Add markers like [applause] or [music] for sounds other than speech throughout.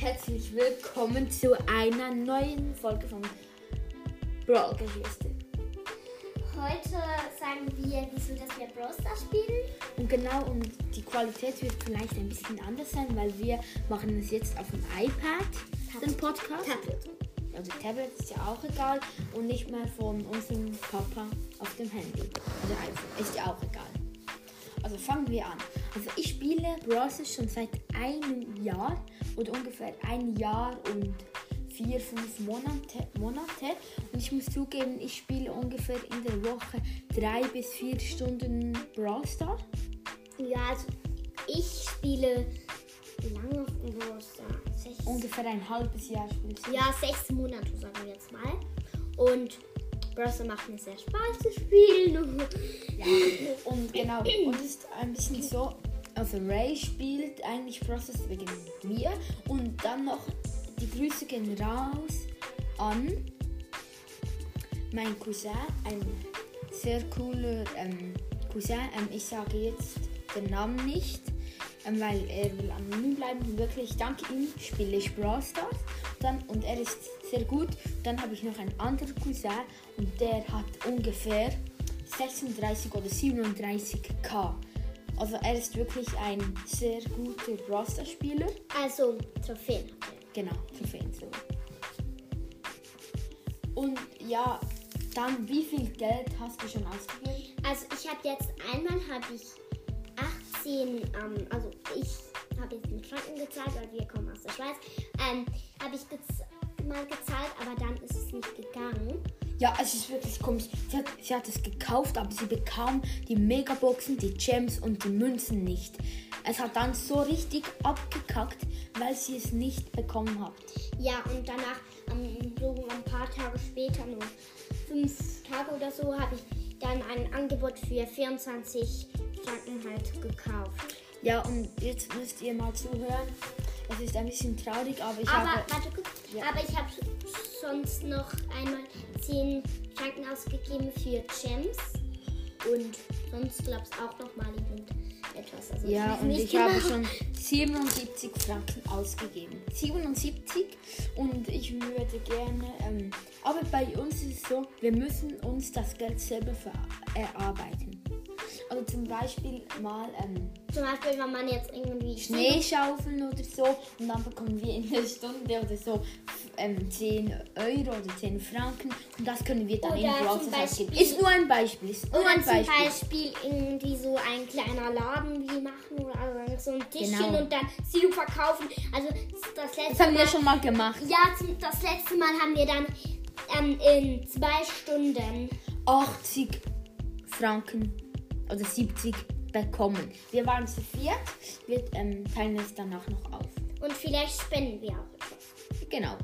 herzlich willkommen zu einer neuen Folge von Brawl Geschichte. Heute sagen wir, wieso dass wir Brawl Stars spielen. Und genau, und die Qualität wird vielleicht ein bisschen anders sein, weil wir machen es jetzt auf dem iPad, den Podcast. Tablet. Also Tablet ist ja auch egal und nicht mehr von unserem Papa auf dem Handy. Also iPhone, ist ja auch egal. Also fangen wir an. Also ich spiele Brawl schon seit einem Jahr oder ungefähr ein Jahr und vier, fünf Monate, Monate. Und ich muss zugeben, ich spiele ungefähr in der Woche drei bis vier Stunden Brawl Stars. Ja, also ich spiele wie lange auf dem Stars? Sechs, Ungefähr ein halbes Jahr spielst du. ja, sechs Monate, sagen wir jetzt mal. Und Brawl macht mir sehr Spaß zu spielen. Genau, und es ist ein bisschen so, also Ray spielt eigentlich Process wegen mir. Und dann noch die Grüße gehen raus an mein Cousin, ein sehr cooler ähm, Cousin, ähm, ich sage jetzt den Namen nicht, ähm, weil er will anonym bleiben, wirklich, dank ihm. Spiele ich Brawl Stars. Dann, und er ist sehr gut. Dann habe ich noch einen anderen Cousin und der hat ungefähr 36 oder 37k. Also er ist wirklich ein sehr guter Brawl Stars Spieler. Also Trophäen. Genau, Trophäen. Und ja, dann wie viel Geld hast du schon ausgegeben? Also ich habe jetzt einmal habe ich 18, ähm, also ich habe jetzt mit Franken gezahlt, weil wir kommen aus der Schweiz, ähm, habe ich gez mal gezahlt, aber dann ist es nicht gegangen. Ja, es ist wirklich komisch. Sie hat, es gekauft, aber sie bekam die Megaboxen, die Gems und die Münzen nicht. Es hat dann so richtig abgekackt, weil sie es nicht bekommen hat. Ja, und danach, so ein paar Tage später, nur fünf Tage oder so, habe ich dann ein Angebot für 24 Franken halt gekauft. Ja, und jetzt müsst ihr mal zuhören. Es ist ein bisschen traurig, aber ich Aber habe. warte Ja. aber ich habe sonst noch einmal 10 Franken ausgegeben für Gems und sonst glaubst auch noch mal irgendetwas. Also Ja, und ich habe genau. schon 77 Franken ausgegeben. 77 und ich würde gerne. Ähm, aber bei uns ist es so, wir müssen uns das Geld selber erarbeiten. Also zum Beispiel mal ähm, Zum Beispiel, wenn man jetzt irgendwie Schnee schaufeln oder so und dann bekommen wir in der Stunde oder so ähm, 10 Euro oder 10 Franken und das können wir dann in Oder Stars ausgeben. Beispiel- Ist nur ein Beispiel. Ist nur Oder ein zum Beispiel. Beispiel irgendwie so ein kleiner Laden wie machen oder so ein Tischchen Genau. und dann Sirup verkaufen. Also das letzte Das haben Mal, wir schon mal gemacht. Ja, zum, das letzte Mal haben wir dann ähm, in zwei Stunden 80 Franken oder 70 bekommen. Wir waren zu viert. Wir ähm, teilen es danach noch auf. und vielleicht spenden wir auch etwas. Genau.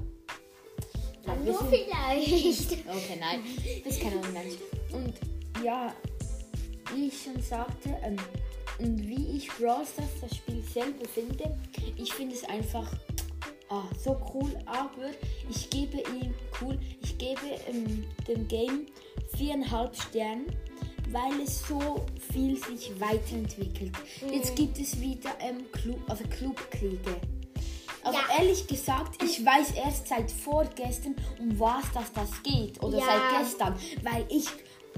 Wir Nur vielleicht. Okay, nein, das ist kein Mensch. Und ja, wie ich schon sagte, ähm, und wie ich Brawl Stars das Spiel selber finde, ich finde es einfach ah, so cool, aber ich gebe ihm cool, ich gebe ähm, dem Game viereinhalb Sterne, weil es so viel sich weiterentwickelt. Jetzt gibt es wieder ähm, Club, also Clubkriege. Aber Ja. ehrlich gesagt, ich weiß erst seit vorgestern, um was das, das geht. Oder Ja. seit gestern. Weil ich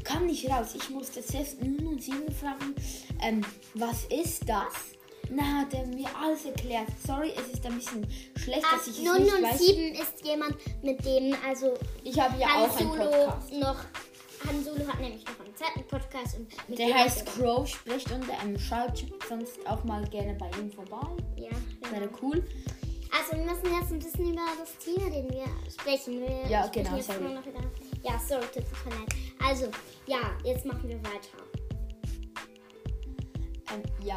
kann nicht raus. Ich musste zuerst nun und sieben fragen, ähm, was ist das? Na, hat er mir alles erklärt. Sorry, es ist ein bisschen schlecht, dass ich es Nun nicht und weiß. sieben ist jemand, mit dem also Ich habe ja Han auch einen Solo Podcast. noch. Han Solo hat nämlich noch einen zweiten Podcast und Der heißt Crow Sprechstunde. Ähm, schaut sonst auch mal gerne bei ihm vorbei. Ja, Wäre genau. cool. Also wir müssen jetzt ein bisschen über das Thema, den wir sprechen. Wir Ja, sprechen genau, Jetzt sorry. noch wieder. Ja, sorry, tut mir leid. Also, ja, jetzt machen wir weiter. Ähm, ja.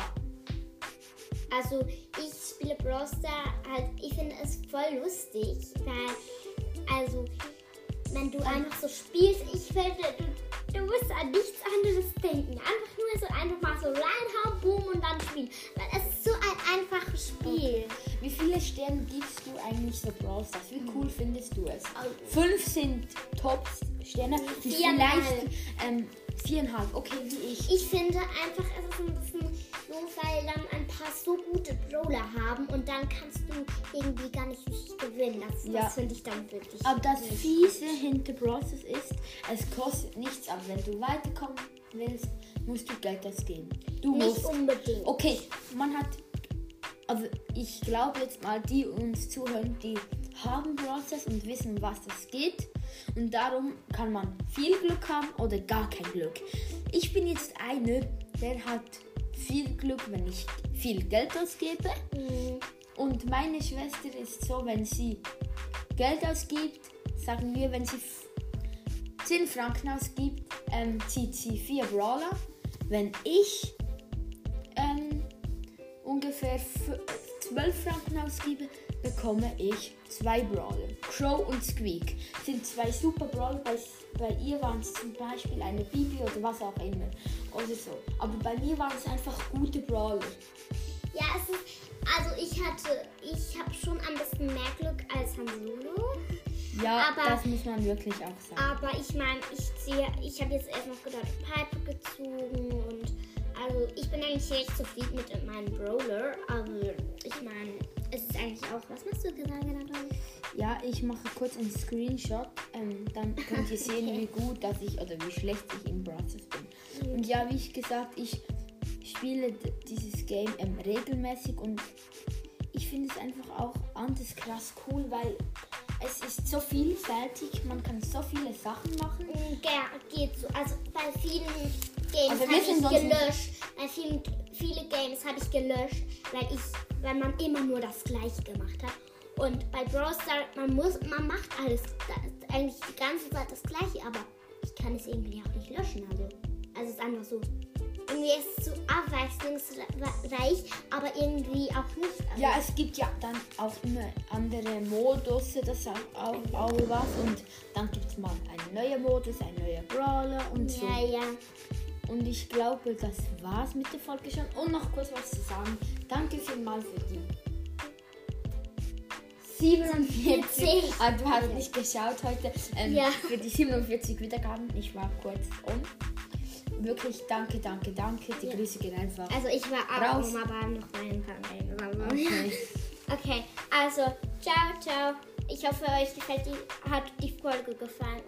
Also, ich spiele Brawl Stars halt, ich finde es voll lustig, weil, also, wenn du einfach so spielst, ich finde, du, du musst an nichts anderes denken. Einfach nur so, einfach mal so reinhauen, boom und dann spielen. Weil es ist so ein einfaches Spiel. Wie viele Sterne gibst du eigentlich so Brawl Stars? Wie cool findest du es? Also, Fünf sind Top-Sterne. Viereinhalb. Vielleicht ähm, viereinhalb. Okay, wie ich. Ich finde einfach, es ist ein bisschen so, weil dann ein paar so gute Brawler haben und dann kannst du irgendwie gar nicht richtig gewinnen. Das, Ja. das finde ich dann wirklich. Aber das nicht. Fiese hinter Bros. ist, es kostet nichts, aber wenn du weiterkommen willst, musst du Geld ausgeben. Du Nicht musst. unbedingt. Okay, man hat. Also ich glaube jetzt mal, die uns zuhören, die haben Process und wissen, was das geht. Und darum kann man viel Glück haben oder gar kein Glück. Ich bin jetzt einer, der hat viel Glück, wenn ich viel Geld ausgebe. Mhm. Und meine Schwester ist so, wenn sie Geld ausgibt, sagen wir, wenn sie f- 10 Franken ausgibt, ähm, zieht sie 4 Brawler. Wenn ich ähm, ungefähr 12 Franken ausgebe, bekomme ich zwei Brawler. Crow und Squeak sind zwei super Brawler. Bei, bei ihr waren es zum Beispiel eine Bibi oder was auch immer. Oder so. Aber bei mir waren es einfach gute Brawler. Ja, es ist. Also ich hatte. Ich habe schon ein bisschen mehr Glück als Han Solo. Ja, Aber- das muss man wirklich auch sagen. Aber ich meine, ich ziehe. Ich habe jetzt erst noch gedacht, Piper gezogen und. Also ich bin eigentlich recht zufrieden mit meinem Brawler. Aber auch. Was machst du gesagt, Anton? Ja, ich mache kurz einen Screenshot. Ähm, dann könnt ihr sehen, Okay. wie gut dass ich oder wie schlecht ich in Brawlers bin. Und ja, wie ich gesagt, ich spiele dieses Game ähm, regelmäßig und ich finde es einfach auch anders krass cool, weil es ist so vielfältig, man kann so viele Sachen machen. Ja, geht so. Also bei vielen Games wir habe ich gelöscht. Bei vielen, viele Games habe ich gelöscht, weil ich, weil man immer nur das gleiche gemacht hat. Und bei Brawl Stars, man muss, man macht alles da- eigentlich die ganze Zeit das gleiche, aber ich kann es irgendwie auch nicht löschen. Also, also es ist einfach so. Irgendwie ist es so abwechslungsreich, aber irgendwie auch nicht. Also, Ja, es gibt ja dann auch immer andere Modus, das ist auch, auch, was. Und dann gibt es mal einen neuen Modus, ein neuer Brawler und so. ja, ja. Und ich glaube, das war's mit der Folge schon. Und noch kurz was zu sagen. Danke vielmals für die 47. Ah, du hast nicht geschaut heute. Ähm, Ja. Für die 47 Wiedergaben. Ich war kurz um. Wirklich danke, danke, danke. Die Ja. Grüße gehen einfach. Also ich war auch Raus. aber noch paar Mal. Okay. [laughs] Okay, also ciao, ciao. Ich hoffe, euch gefällt die, hat die Folge gefallen